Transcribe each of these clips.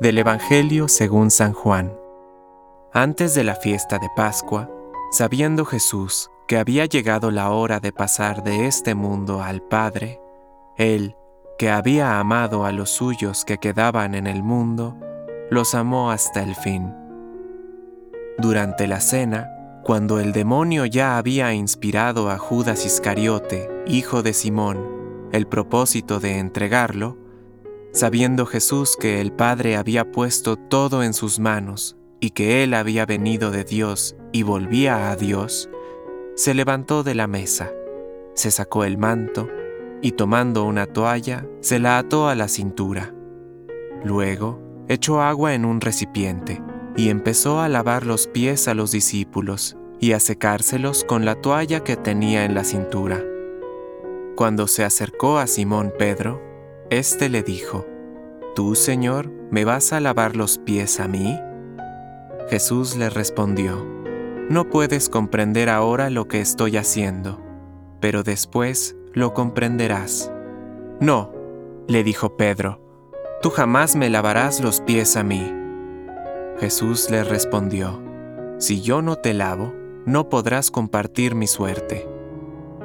Del Evangelio según San Juan. Antes de la fiesta de Pascua, sabiendo Jesús que había llegado la hora de pasar de este mundo al Padre, Él, que había amado a los suyos que quedaban en el mundo, los amó hasta el fin. Durante la cena, cuando el demonio ya había inspirado a Judas Iscariote, hijo de Simón, el propósito de entregarlo, sabiendo Jesús que el Padre había puesto todo en sus manos y que Él había venido de Dios y volvía a Dios, se levantó de la mesa, se sacó el manto y tomando una toalla se la ató a la cintura. Luego echó agua en un recipiente y empezó a lavar los pies a los discípulos y a secárselos con la toalla que tenía en la cintura. Cuando se acercó a Simón Pedro, éste le dijo, ¿Tú, Señor, me vas a lavar los pies a mí? Jesús le respondió, No puedes comprender ahora lo que estoy haciendo, pero después lo comprenderás. No, le dijo Pedro, tú jamás me lavarás los pies a mí. Jesús le respondió, Si yo no te lavo, no podrás compartir mi suerte.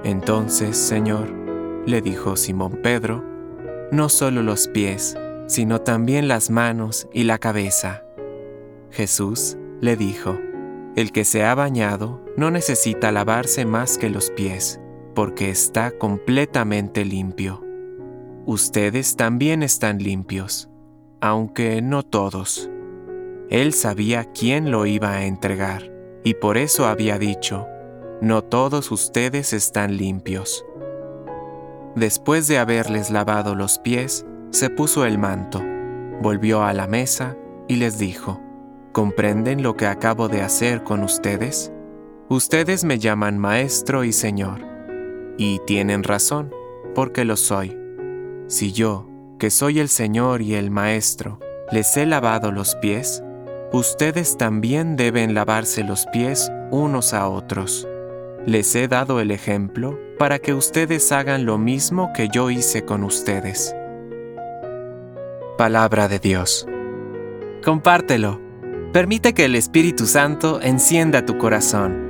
Entonces, Señor, le dijo Simón Pedro, no solo los pies, sino también las manos y la cabeza. Jesús le dijo, El que se ha bañado no necesita lavarse más que los pies, porque está completamente limpio. Ustedes también están limpios, aunque no todos. Él sabía quién lo iba a entregar, y por eso había dicho, No todos ustedes están limpios. Después de haberles lavado los pies, se puso el manto, volvió a la mesa y les dijo, ¿comprenden lo que acabo de hacer con ustedes? Ustedes me llaman maestro y señor, y tienen razón, porque lo soy. Si yo, que soy el señor y el maestro, les he lavado los pies, ustedes también deben lavarse los pies unos a otros. Les he dado el ejemplo para que ustedes hagan lo mismo que yo hice con ustedes. Palabra de Dios. Compártelo. Permite que el Espíritu Santo encienda tu corazón.